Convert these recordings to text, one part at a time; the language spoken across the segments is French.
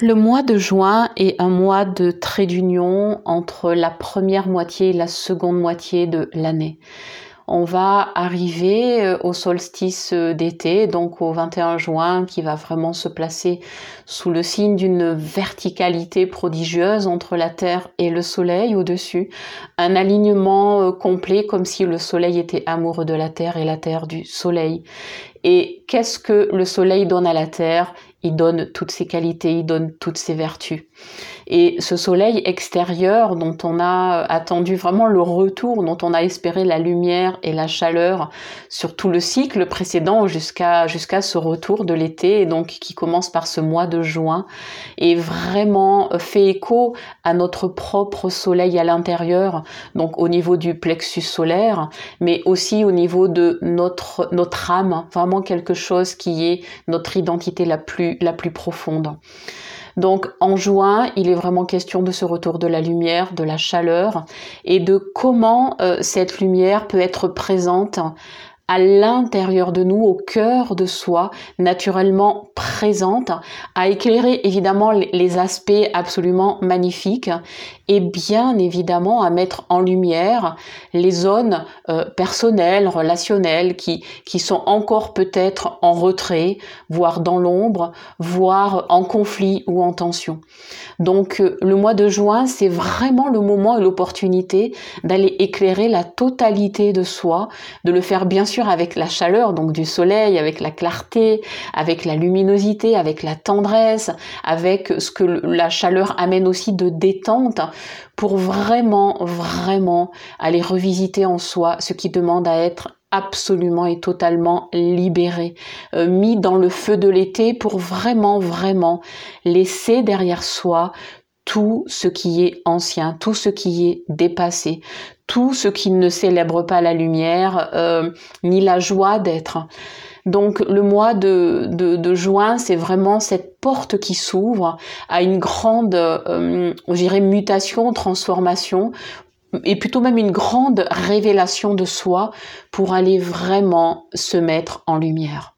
Le mois de juin est un mois de trait d'union entre la première moitié et la seconde moitié de l'année. On va arriver euh, au solstice euh, d'été, donc au 21 juin, qui va vraiment se placer sous le signe d'une verticalité prodigieuse entre la Terre et le Soleil au-dessus. Un alignement euh, complet comme si le Soleil était amoureux de la Terre et la Terre du Soleil. Et qu'est-ce que le Soleil donne à la Terre? Il donne toutes ses qualités, il donne toutes ses vertus. Et ce soleil extérieur dont on a attendu vraiment le retour, dont on a espéré la lumière et la chaleur sur tout le cycle précédent jusqu'à jusqu'à ce retour de l'été, et donc qui commence par ce mois de juin, et vraiment fait écho à notre propre soleil à l'intérieur, donc au niveau du plexus solaire, mais aussi au niveau de notre notre âme, vraiment quelque chose qui est notre identité la plus la plus profonde. Donc en juin, il est vraiment question de ce retour de la lumière, de la chaleur et de comment euh, cette lumière peut être présente à l'intérieur de nous, au cœur de soi, naturellement présente, à éclairer évidemment les aspects absolument magnifiques et bien évidemment à mettre en lumière les zones euh, personnelles, relationnelles qui, qui sont encore peut-être en retrait, voire dans l'ombre, voire en conflit ou en tension. Donc euh, le mois de juin, c'est vraiment le moment et l'opportunité d'aller éclairer la totalité de soi, de le faire bien sûr avec la chaleur, donc du soleil, avec la clarté, avec la luminosité, avec la tendresse, avec ce que la chaleur amène aussi de détente, pour vraiment, vraiment aller revisiter en soi ce qui demande à être absolument et totalement libéré, euh, mis dans le feu de l'été pour vraiment, vraiment laisser derrière soi tout ce qui est ancien, tout ce qui est dépassé, tout ce qui ne célèbre pas la lumière, euh, ni la joie d'être. Donc le mois de, de, juin, c'est vraiment cette porte qui s'ouvre à une grande, euh, mutation, transformation, et plutôt même une grande révélation de soi pour aller vraiment se mettre en lumière.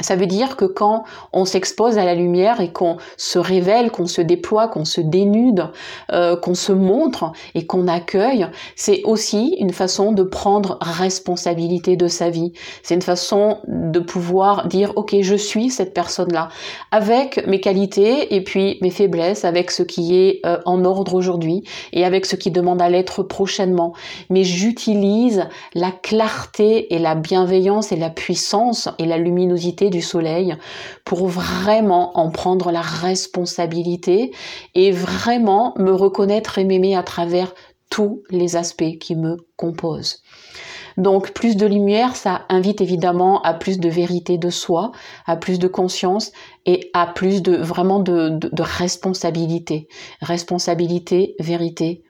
Ça veut dire que quand on s'expose à la lumière et qu'on se révèle, qu'on se déploie, qu'on se dénude, euh, qu'on se montre et qu'on accueille, c'est aussi une façon de prendre responsabilité de sa vie. C'est une façon de pouvoir dire ok je suis cette personne-là avec mes qualités et puis mes faiblesses, avec ce qui est euh, en ordre aujourd'hui et avec ce qui demande à l'être prochainement. Mais j'utilise la clarté et la bienveillance et la puissance et la luminosité du soleil pour vraiment en prendre la responsabilité et vraiment me reconnaître et m'aimer à travers tous les aspects qui me composent. Donc plus de lumière, ça invite évidemment à plus de vérité de soi, à plus de conscience et à plus de vraiment de, responsabilité. Responsabilité, vérité,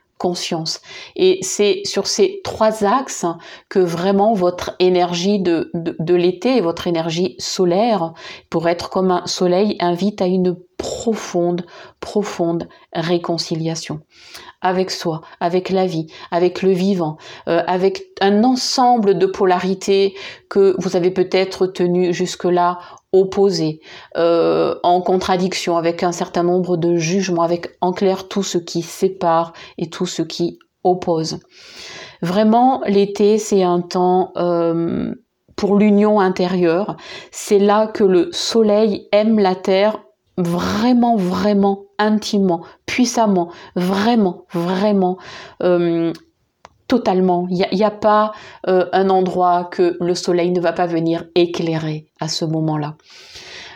Et c'est sur ces trois axes que vraiment votre énergie de, de, l'été, votre énergie solaire, pour être comme un soleil, invite à une profonde, profonde réconciliation avec soi, avec la vie, avec le vivant, euh, avec un ensemble de polarités que vous avez peut-être tenu jusque-là opposé, euh, en contradiction avec un certain nombre de jugements, avec en clair tout ce qui sépare et tout ce qui oppose. Vraiment, l'été, c'est un temps euh, pour l'union intérieure. C'est là que le soleil aime la terre vraiment, vraiment, intimement, puissamment, vraiment, vraiment. Euh, totalement. Il n'y a, pas euh, un endroit que le soleil ne va pas venir éclairer à ce moment-là.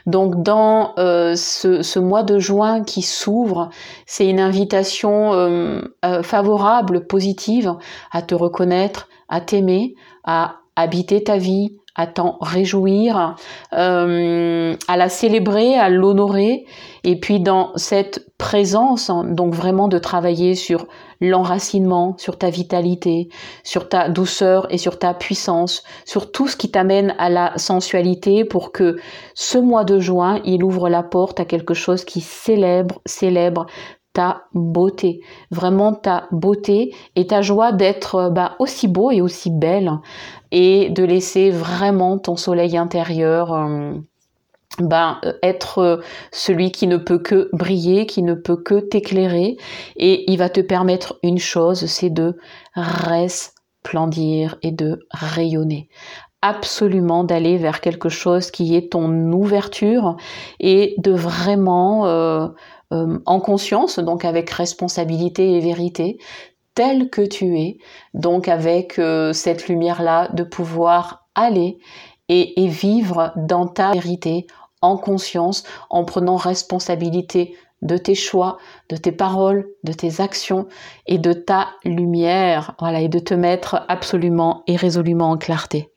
Donc dans euh, ce, mois de juin qui s'ouvre, c'est une invitation favorable, positive à te reconnaître, à t'aimer, à habiter ta vie, à t'en réjouir, euh, à la célébrer, à l'honorer, et puis dans cette présence, hein, donc vraiment de travailler sur l'enracinement, sur ta vitalité, sur ta douceur et sur ta puissance, sur tout ce qui t'amène à la sensualité pour que ce mois de juin, il ouvre la porte à quelque chose qui célèbre, célèbre ta beauté, vraiment ta beauté et ta joie d'être bah, aussi beau et aussi belle et de laisser vraiment ton soleil intérieur euh, ben, être celui qui ne peut que briller, qui ne peut que t'éclairer, et il va te permettre une chose, c'est de resplendir et de rayonner. Absolument d'aller vers quelque chose qui est ton ouverture et de vraiment euh, euh, en conscience, donc avec responsabilité et vérité, tel que tu es, donc avec euh, cette lumière-là, de pouvoir aller et, et vivre dans ta vérité en conscience, en prenant responsabilité de tes choix, de tes paroles, de tes actions et de ta lumière, voilà, et de te mettre absolument et résolument en clarté.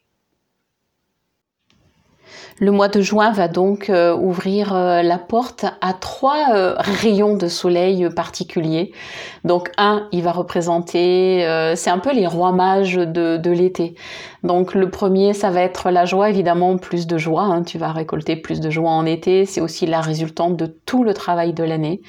Le mois de juin va donc euh, ouvrir euh, la porte à trois euh, rayons de soleil particuliers. Donc un, il va représenter, c'est un peu les rois mages de, l'été. Donc le premier, ça va être la joie, évidemment, plus de joie. Hein. tu vas récolter plus de joie en été. C'est aussi la résultante de tout le travail de l'année.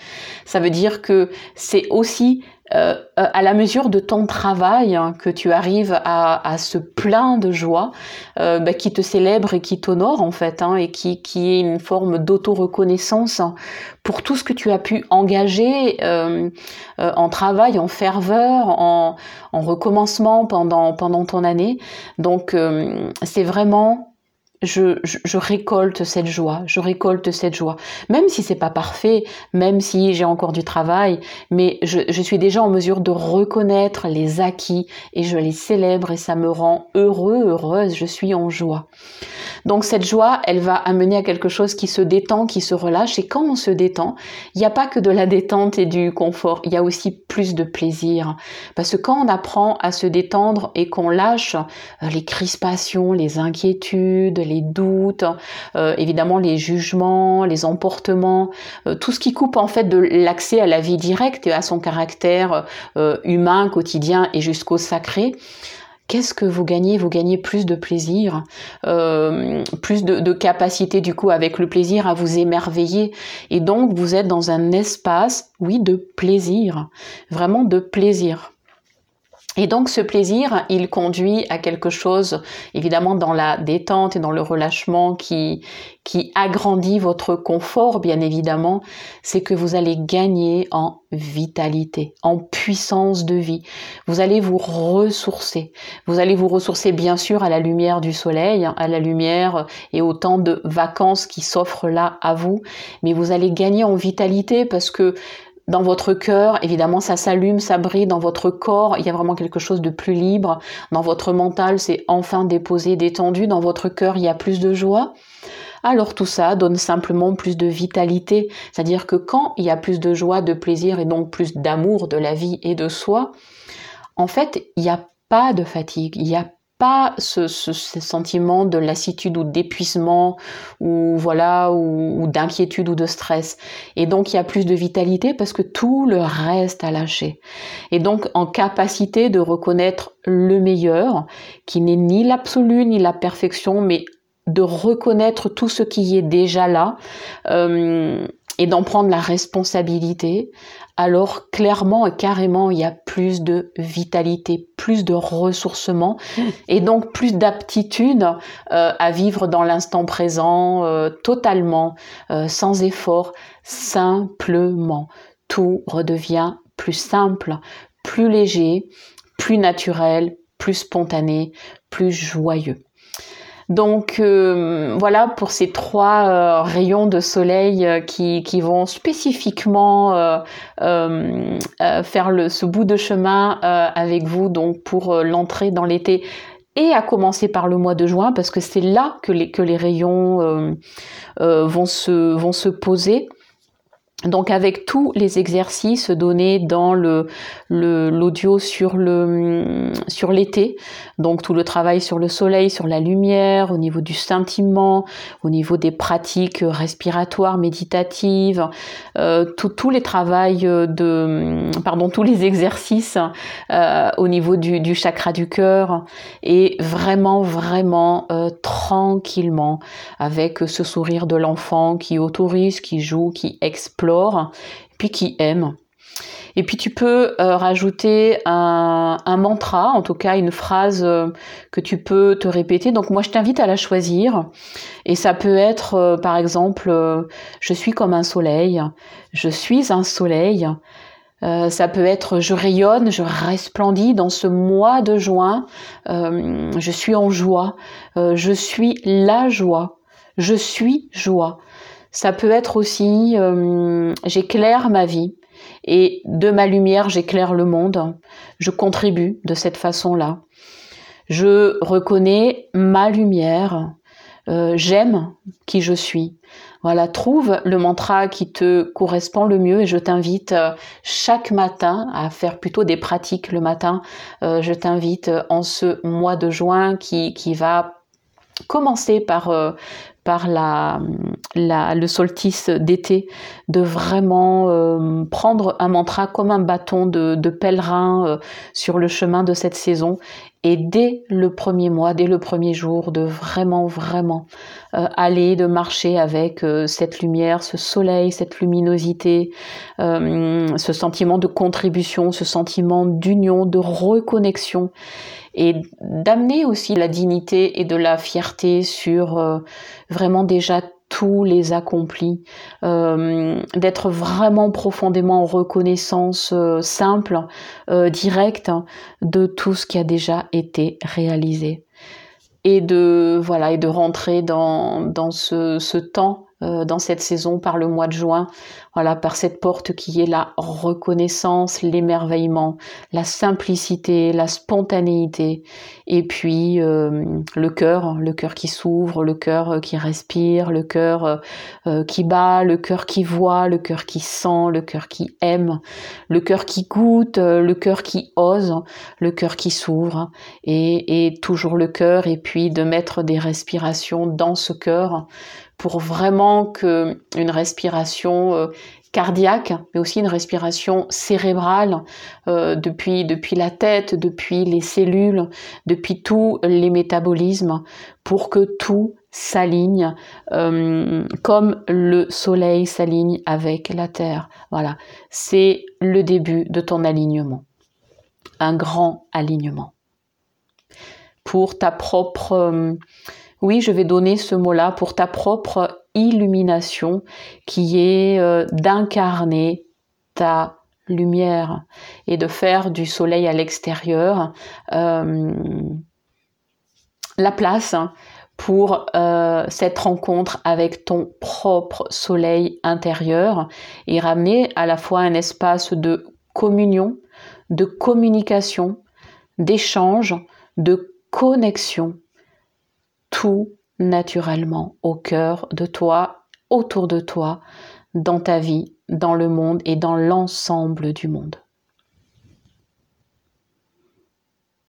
Ça veut dire que c'est aussi euh, euh, à la mesure de ton travail hein, que tu arrives à, à ce plein de joie euh, bah, qui te célèbre et qui t'honore en fait hein, et qui, qui est une forme d'auto-reconnaissance pour tout ce que tu as pu engager en travail, en ferveur, en, en recommencement pendant, pendant ton année. Donc c'est vraiment je, récolte cette joie, je récolte cette joie. Même si c'est pas parfait, même si j'ai encore du travail, mais je, je, suis déjà en mesure de reconnaître les acquis et je les célèbre et ça me rend heureux, heureuse, je suis en joie. Donc cette joie, elle va amener à quelque chose qui se détend, qui se relâche. Et quand on se détend, il n'y a pas que de la détente et du confort, il y a aussi plus de plaisir. Parce que quand on apprend à se détendre et qu'on lâche euh, les crispations, les inquiétudes, les doutes, euh, évidemment les jugements, les emportements, euh, tout ce qui coupe en fait de l'accès à la vie directe et à son caractère humain, quotidien et jusqu'au sacré, qu'est-ce que vous gagnez? Vous gagnez plus de plaisir, euh, plus de, capacité du coup avec le plaisir à vous émerveiller. Et donc vous êtes dans un espace, oui, de plaisir, vraiment de plaisir. Et donc ce plaisir, il conduit à quelque chose, évidemment dans la détente et dans le relâchement qui, qui agrandit votre confort, bien évidemment, c'est que vous allez gagner en vitalité, en puissance de vie. Vous allez vous ressourcer. Vous allez vous ressourcer bien sûr à la lumière du soleil, à la lumière et au temps de vacances qui s'offrent là à vous, mais vous allez gagner en vitalité parce que dans votre cœur, évidemment, ça s'allume, ça brille. Dans votre corps, il y a vraiment quelque chose de plus libre. Dans votre mental, c'est enfin déposé, détendu. Dans votre cœur, il y a plus de joie. Alors tout ça donne simplement plus de vitalité. C'est-à-dire que quand il y a plus de joie, de plaisir et donc plus d'amour de la vie et de soi, en fait, il n'y a pas de fatigue, il n'y a pas ce, sentiment de lassitude ou d'épuisement ou voilà ou, d'inquiétude ou de stress. Et donc il y a plus de vitalité parce que tout le reste a lâché. Et donc en capacité de reconnaître le meilleur, qui n'est ni l'absolu ni la perfection, mais de reconnaître tout ce qui est déjà là euh, et d'en prendre la responsabilité alors clairement et carrément, il y a plus de vitalité, plus de ressourcement et donc plus d'aptitude euh, à vivre dans l'instant présent euh, totalement, euh, sans effort, simplement. Tout redevient plus simple, plus léger, plus naturel, plus spontané, plus joyeux. Donc euh, voilà pour ces trois euh, rayons de soleil euh, qui, vont spécifiquement faire le, ce bout de chemin avec vous donc pour l'entrée dans l'été et à commencer par le mois de juin parce que c'est là que les, que les rayons vont, se, vont se poser. Donc avec tous les exercices donnés dans le l'audio sur le sur l'été, donc tout le travail sur le soleil, sur la lumière, au niveau du sentiment, au niveau des pratiques respiratoires, méditatives, euh, tous les travails de pardon tous les exercices euh, au niveau du, chakra du cœur et vraiment vraiment euh, tranquillement avec ce sourire de l'enfant qui autorise, qui joue, qui explore puis qui aime. Et puis tu peux euh, rajouter un, mantra, en tout cas une phrase euh, que tu peux te répéter. Donc moi je t'invite à la choisir. Et ça peut être euh, par exemple je suis comme un soleil, je suis un soleil. ça peut être je rayonne, je resplendis dans ce mois de juin, je suis en joie, je suis la joie, je suis joie. Ça peut être aussi j'éclaire ma vie, et de ma lumière, j'éclaire le monde. Je contribue de cette façon-là. Je reconnais ma lumière. Euh, j'aime qui je suis. Voilà, trouve le mantra qui te correspond le mieux et je t'invite euh, chaque matin à faire plutôt des pratiques le matin. Euh, je t'invite en ce mois de juin qui, qui va commencer par par la, le solstice d'été, de vraiment euh, prendre un mantra comme un bâton de, pèlerin euh, sur le chemin de cette saison et dès le premier mois, dès le premier jour, de vraiment, vraiment euh, aller, de marcher avec cette lumière, ce soleil, cette luminosité, ce sentiment de contribution, ce sentiment d'union, de reconnexion et d'amener aussi la dignité et de la fierté sur euh, vraiment déjà tous les accomplis, euh, d'être vraiment profondément en reconnaissance euh, simple, directe de tout ce qui a déjà été réalisé. Et de voilà et de rentrer dans, ce temps euh, dans cette saison par le mois de juin, voilà, par cette porte qui est la reconnaissance, l'émerveillement, la simplicité, la spontanéité, et puis euh, le cœur, le cœur qui s'ouvre, le cœur euh, qui respire, le cœur qui bat, le cœur qui voit, le cœur qui sent, le cœur qui aime, le cœur qui goûte, le cœur qui ose, le cœur qui s'ouvre, et, et toujours le cœur, et puis de mettre des respirations dans ce cœur pour vraiment que une respiration euh, cardiaque, mais aussi une respiration cérébrale euh, depuis, depuis la tête, depuis les cellules, depuis tous les métabolismes, pour que tout s'aligne euh, comme le soleil s'aligne avec la terre. Voilà, c'est le début de ton alignement. Un grand alignement. Pour ta propre oui, je vais donner ce mot-là pour ta propre illumination qui est euh, d'incarner ta lumière et de faire du soleil à l'extérieur euh, la place pour euh, cette rencontre avec ton propre soleil intérieur et ramener à la fois un espace de communion, de communication, d'échange, de connexion tout naturellement au cœur de toi, autour de toi, dans ta vie, dans le monde et dans l'ensemble du monde.